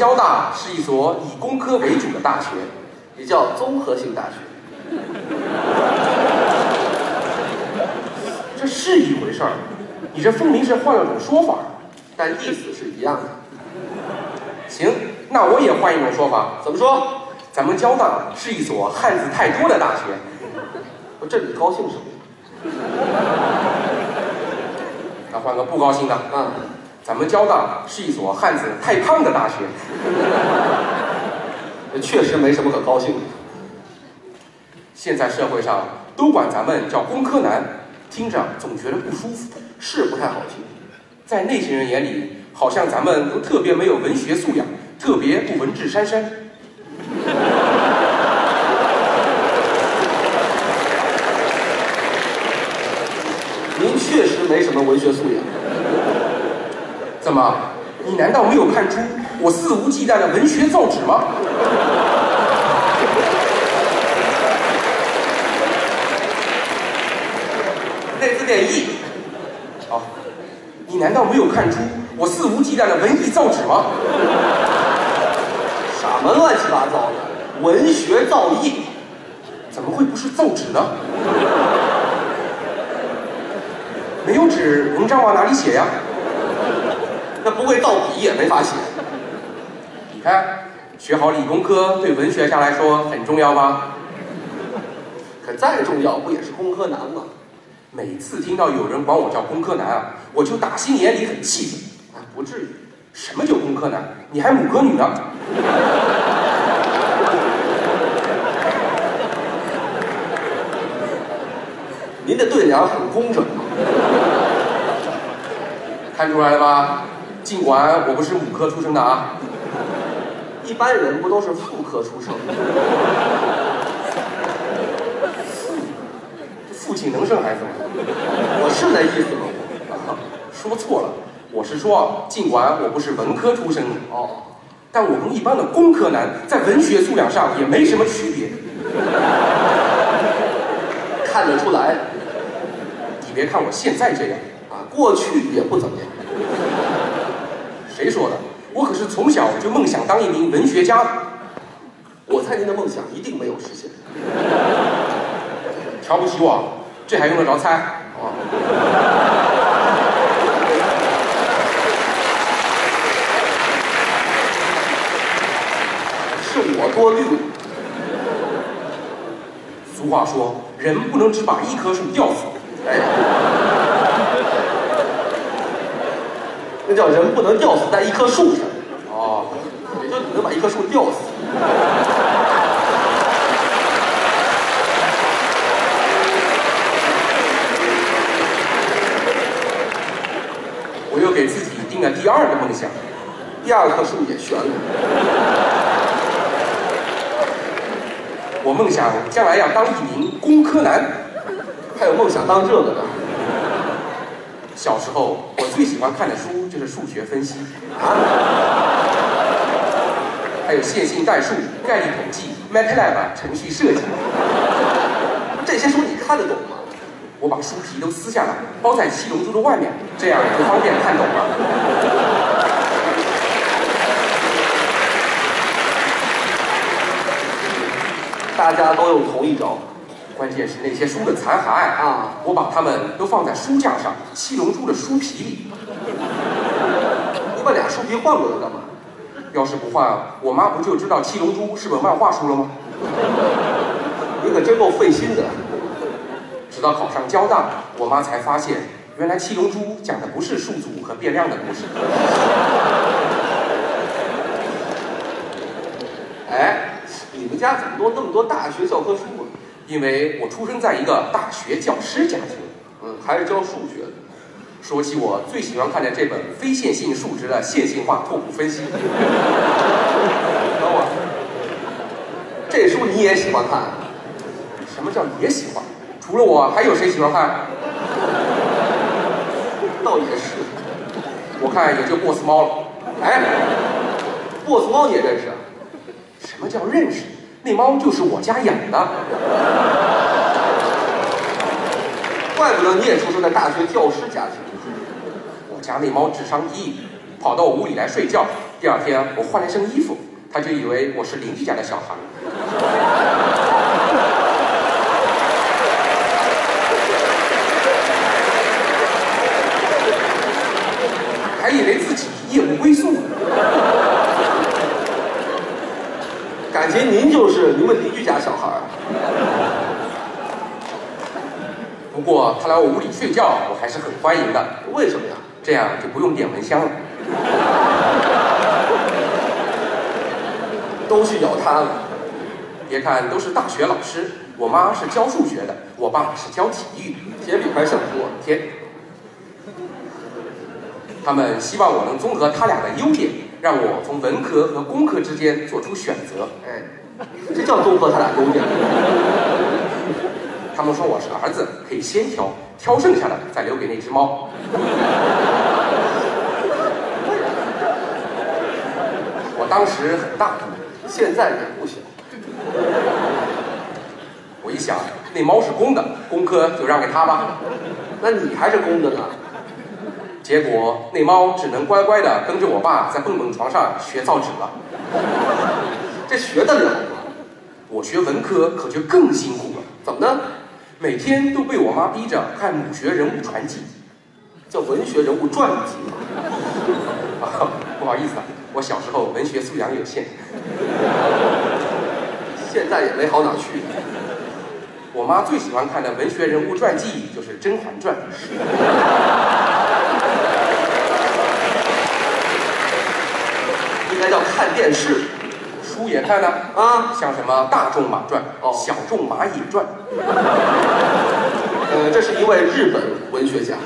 交大是一所以工科为主的大学，也叫综合性大学。这是一回事儿。你这分明是换了种说法。但意思是一样的。行，那我也换一种说法。怎么说？咱们交大是一所汉字太多的大学。我这你高兴什么？那换个不高兴的。嗯，咱们交大是一所汉子太胖的大学。确实没什么可高兴的。现在社会上都管咱们叫工科男，听着总觉得不舒服，是不太好听。在那些人眼里，好像咱们都特别没有文学素养，特别不文质彬彬。您确实没什么文学素养。怎么？你难道没有看出我肆无忌惮的文学造纸吗？再字点意。哦，你难道没有看出我肆无忌惮的文艺造纸吗？什么乱七八糟的？文学造诣？怎么会不是造纸呢？没有纸，文章往哪里写呀？不会造笔也没法写。你看，学好理工科对文学家来说很重要吧？可再重要，不也是工科男吗？每次听到有人管我叫工科男啊，我就打心眼里很气愤。啊，不至于。什么叫工科男？你还母科女呢？您的对联很工整。看出来了吧？尽管我不是母科出生的啊，一般人不都是妇科出生的？父亲能生孩子吗？我是那意思吗？说错了，我是说，尽管我不是文科出身的，哦，但我跟一般的工科男在文学素养上也没什么区别。看得出来。你别看我现在这样，啊，过去也不怎么样。谁说的？我可是从小就梦想当一名文学家。我猜您的梦想一定没有实现。瞧不起我，这还用得着猜？哦，是我多虑了。俗话说，人不能只把一棵树吊死。哎，那叫人不能吊死在一棵树上，哦，也就你能把一棵树吊死。我又给自己定了第二个梦想，第二棵树也悬了。我梦想将来要当一名工科男。还有梦想当这个的小时候，我最喜欢看的书就是数学分析，还有线性代数、概率统计、MATLAB 程序设计。这些书你看得懂吗？我把书皮都撕下来，包在七龙珠的外面，这样就方便看懂了。大家都用同一招关键是那些书的残骸啊！我把它们都放在书架上，七龙珠的书皮里。你把俩书皮换过来干嘛？要是不换，我妈不就知道七龙珠是本漫画书了吗？你可真够费心的。直到考上交大，我妈才发现，原来七龙珠讲的不是数组和变量的故事。哎，你们家怎么都那么多大学教科书啊？因为我出生在一个大学教师家庭。嗯，还是教数学的。说起我最喜欢看的这本非线性数值的线性化拓扑分析，等会儿，这书你也喜欢看？什么叫也喜欢？除了我，还有谁喜欢看？倒也是。我看也就 boss 猫了。哎，boss 猫你也认识啊？什么叫认识？那猫就是我家养的。怪不得你也出生在大学教师家庭。我家那猫智商低，跑到我屋里来睡觉，第二天我换了一身衣服，它就以为我是邻居家的小孩。还以为自己夜无归宿。您就是你们邻居家小孩儿。不过他来我屋里睡觉，我还是很欢迎的，为什么呀？这样就不用点蚊香了。都去咬他了。别看都是大学老师，我妈是教数学的，我爸是教体育，铁饼还想多。天。他们希望我能综合他俩的优点，让我从文科和工科之间做出选择。哎，这叫综合他俩优点。他们说我是儿子，可以先挑，挑剩下的再留给那只猫。我当时很大度，现在也不小。我一想，那猫是公的，工科就让给他吧。那你还是公的呢？结果那猫只能乖乖的跟着我爸在蹦蹦床上学造纸了。这学得了吗？我学文科可就更辛苦了，怎么呢？每天都被我妈逼着看武学人物传记，叫文学人物传记。啊，不好意思啊，我小时候文学素养有限，现在也没好哪去。我妈最喜欢看的文学人物传记就是《甄嬛传》。该叫看电视，书也看呢啊，像什么《大仲马传》哦。小仲马野传》，呃，这是一位日本文学家，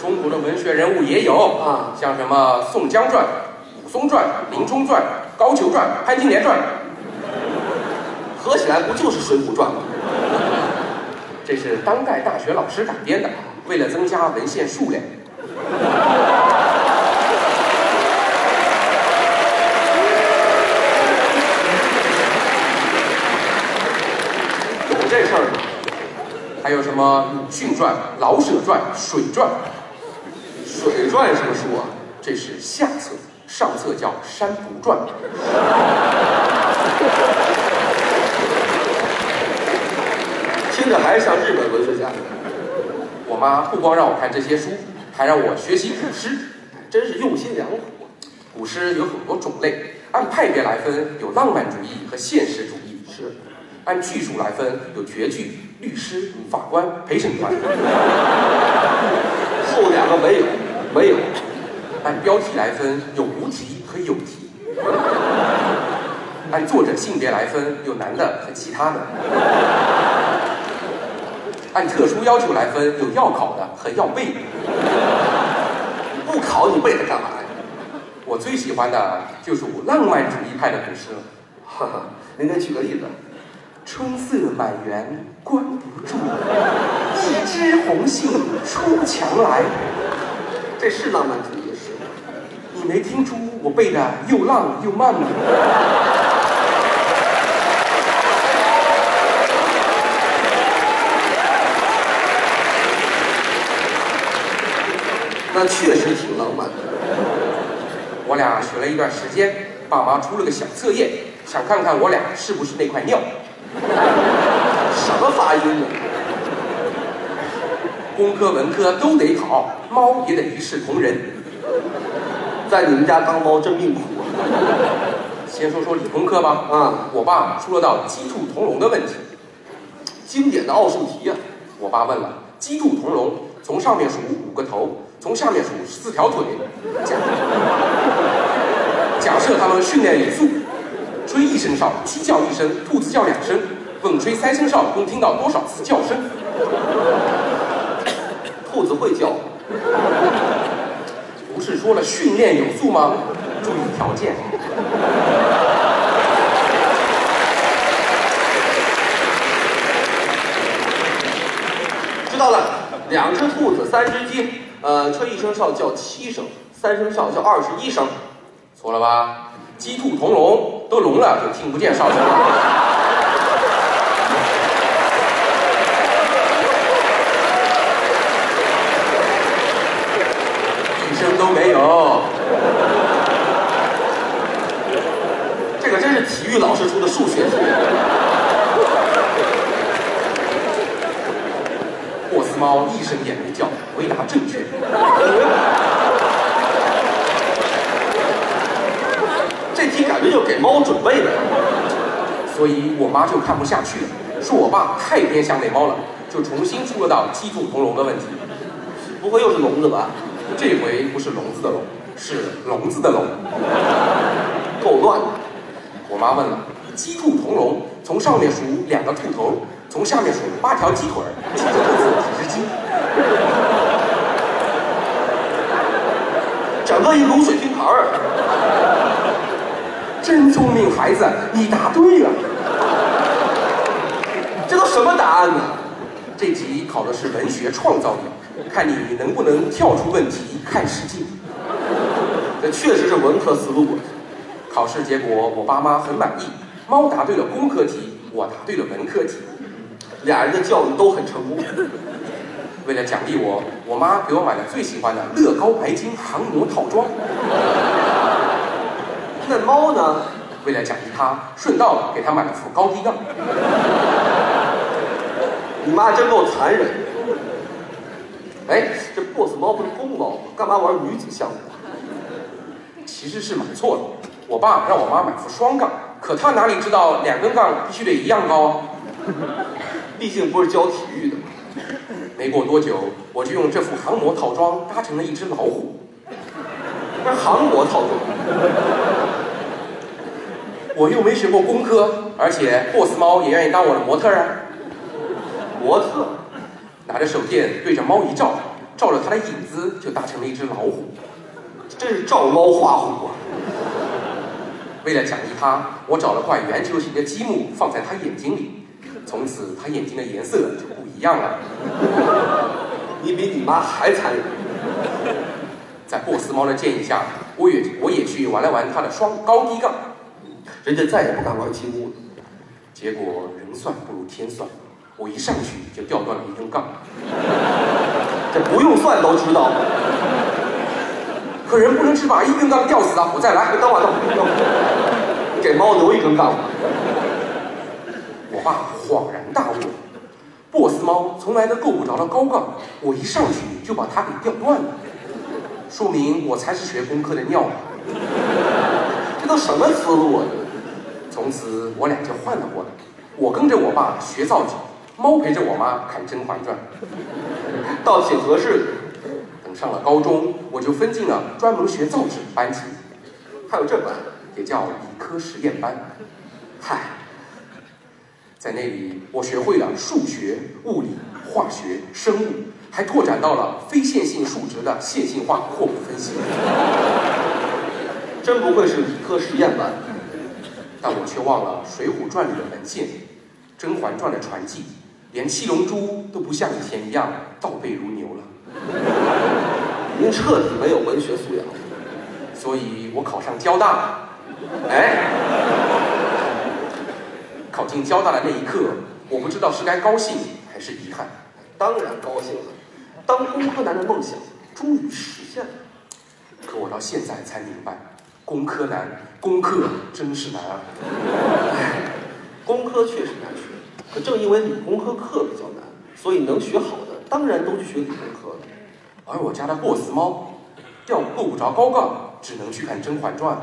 中国的文学人物也有啊。像什么《宋江传》《武松传》《林冲传》《高俅传》《潘金莲传》，合起来不就是《水浒传》吗？这是当代大学老师改编的，为了增加文献数量。有这事儿吗？还有什么《鲁迅传》《老舍传》《水传》，《水传》什么书啊？这是下册，上册叫《山不传》。听着还像日本文学家，我妈不光让我看这些书，还让我学习古诗。真是用心良苦啊。古诗有很多种类，按派别来分有浪漫主义和现实主义，是，按句数来分有绝句、律师、法官、陪审团，后两个没有，没有。按标题来分有无题和有题，按作者性别来分有男的和其他的，按特殊要求来分有要考的和要背的。不考你背它干嘛呀？我最喜欢的就是我浪漫主义派的古诗了。哈哈，您再举个例子。春色满园关不住，一枝红杏出墙来。这是浪漫主义诗？你没听出我背的又浪又慢吗？那确实挺浪漫的。我俩学了一段时间，爸妈出了个小测验，想看看我俩是不是那块料。什么发音呢？工科文科都得考，猫也得一视同仁。在你们家当猫真命苦啊！先说说理工科吧。啊，我爸出了道鸡兔同笼的问题，经典的奥数题呀、我爸问了：鸡兔同笼，从上面数五个头，从下面数四条腿。假假设他们训练有素，吹一声哨，鸡叫一声，兔子叫两声，问吹三声哨共听到多少次叫声？兔子会叫，不是说了训练有素吗？注意条件。知道了。两只兔子，三只鸡，呃，吹一声哨叫七声，三声哨叫二十一声。错了吧？鸡兔同笼，都聋了，就听不见哨声了。一声都没有。这个真是体育老师出的数学题。波斯猫一声也没叫，回答正确。感觉就给猫准备的。所以我妈就看不下去了，说我爸太偏向那猫了，就重新出了道鸡兔同笼的问题。不会又是笼子吧？这回不是笼子的笼，是笼子的笼。够乱。我妈问了，鸡兔同笼，从上面数两个兔头，从下面数八条鸡腿儿，几只兔子几只鸡？整个一卤水拼盘儿。真聪明，孩子，你答对了。这都什么答案呢？这题考的是文学创造力，看你能不能跳出问题看世界。这确实是文科思路。考试结果我爸妈很满意，猫答对了工科题，我答对了文科题，俩人的教育都很成功。为了奖励我，我妈给我买了最喜欢的乐高白金航模套装。那猫呢？为了奖励它，顺道给它买了副高低杠。你妈真够残忍。哎，这 boss 猫不是公猫吗？干嘛玩女子项目？其实是买错了。我爸让我妈买副双杠，可他哪里知道两根杠必须得一样高啊？毕竟不是教体育的。没过多久，我就用这副航模套装搭成了一只老虎。那是航模套装。我又没学过工科，而且 boss 猫也愿意当我的模特啊。模特拿着手电对着猫一照，照着它的影子就搭成了一只老虎。真是照猫画虎啊！为了奖励它，我找了块圆球形的积木放在它眼睛里，从此它眼睛的颜色就不一样了。你比你妈还残忍。在波斯猫的建议下，我也我也去玩了玩它的双高低杠，人家再也不敢玩积木了。结果人算不如天算，我一上去就掉断了一根杠。这不用算都知道。可人不能只把一根杠吊死啊！我再来，等会，等会，给猫留一根杠。我爸恍然大悟，波斯猫从来都够不着的高杠，我一上去就把它给吊断了，说明我才是学工科的料！这都什么思路啊？从此我俩就换了过来，我跟着我爸学造纸，猫陪着我妈看《甄嬛传》，倒挺合适。等上了高中，我就分进了专门学造纸的班级，还有这班，也叫理科实验班。嗨，在那里我学会了数学、物理、化学、生物，还拓展到了非线性数值的线性化扩谱分析。真不愧是理科实验班。但我却忘了《水浒传》里的文献，《甄嬛传》的传记，连七龙珠都不像以前一样倒背如牛了。您彻底没有文学素养。所以我考上交大了，哎，考进交大的那一刻，我不知道是该高兴还是遗憾。当然高兴了，当工科男的梦想终于实现了。可我到现在才明白，工科难，工科真是难啊！唉，工科确实难学，可正因为理工科课比较难，所以能学好的当然都去学理工科了。而我家的 boss 猫，吊够不着高杠，只能去看《甄嬛传》。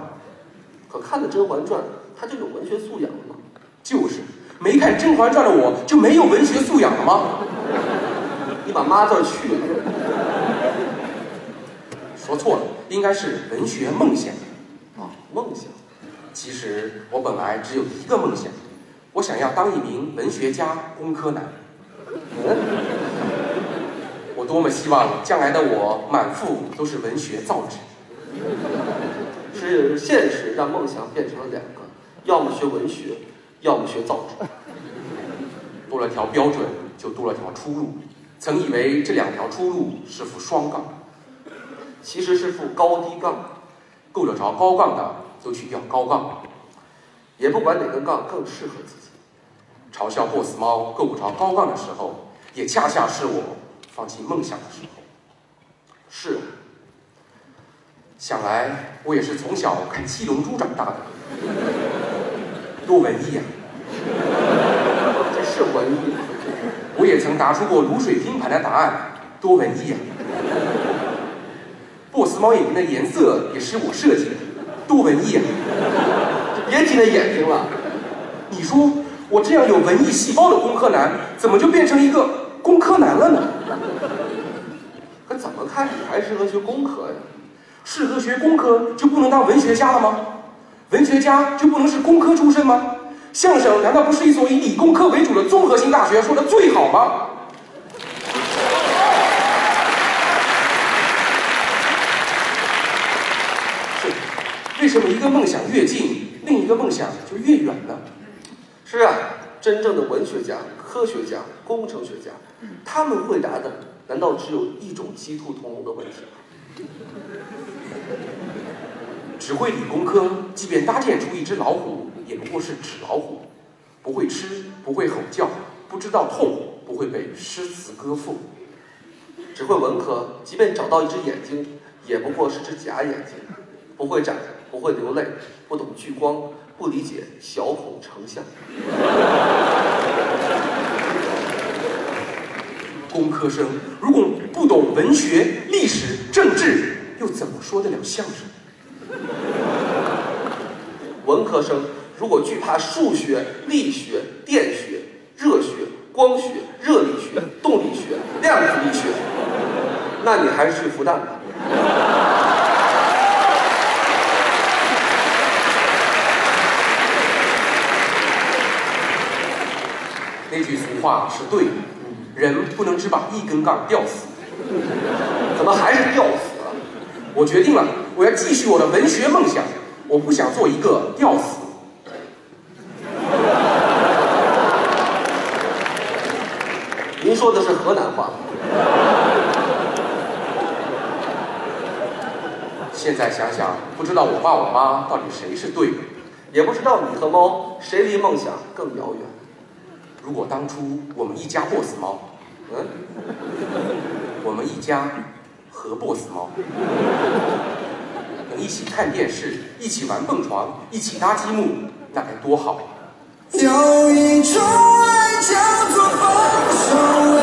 可看了《甄嬛传》，他就有文学素养了吗？就是，没看《甄嬛传》的我就没有文学素养了吗？你把妈字去了。说错了，应该是文学梦想。梦想。其实我本来只有一个梦想，我想要当一名文学家、工科男。嗯，我多么希望将来的我满腹都是文学造纸。是现实让梦想变成了两个，要么学文学，要么学造纸。多了条标准，就多了条出路。曾以为这两条出路是副双杠，其实是副高低杠，够得着高杠的就去吊高杠，也不管哪根杠更适合自己。嘲笑 boss 猫够不着高杠的时候，也恰恰是我放弃梦想的时候。是，想来我也是从小看《七龙珠》长大的。多文艺呀！这是文艺。我也曾答出过卤水拼盘的答案，多文艺呀！猫眼睛的颜色也是我设计的，多文艺啊！别提那眼睛了。你说我这样有文艺细胞的工科男，怎么就变成一个工科男了呢？可怎么看你还适合学工科呀？适合学工科就不能当文学家了吗？文学家就不能是工科出身吗？相声难道不是一所以理工科为主的综合性大学？说的最好吗？是，为什么一个梦想越近，另一个梦想就越远呢？是啊，真正的文学家、科学家、工程学家，他们回答的难道只有一种鸡兔同笼的问题吗？只会理工科，即便搭建出一只老虎，也不过是纸老虎，不会吃，不会吼叫，不知道痛，不会背诗词歌赋。只会文科，即便找到一只眼睛，也不过是只假眼睛，不会展，不会流泪，不懂聚光，不理解小孔成像。工科生如果不懂文学、历史、政治，又怎么说得了相声？文科生如果惧怕数学、力学、电学、热学、光学、热力学、动力学、量子力学，那你还是去复旦吧。这句俗话是对的，人不能只把一根杠吊死。怎么还是吊死了？我决定了，我要继续我的文学梦想，我不想做一个吊死。您说的是河南话。现在想想，不知道我爸我妈到底谁是对的。也不知道你和猫谁离梦想更遥远。如果当初我们一家 boss 猫，嗯，我们一家和 boss 猫。能一起看电视，一起玩蹦床，一起搭积木，那该多好。有一种爱叫做放手。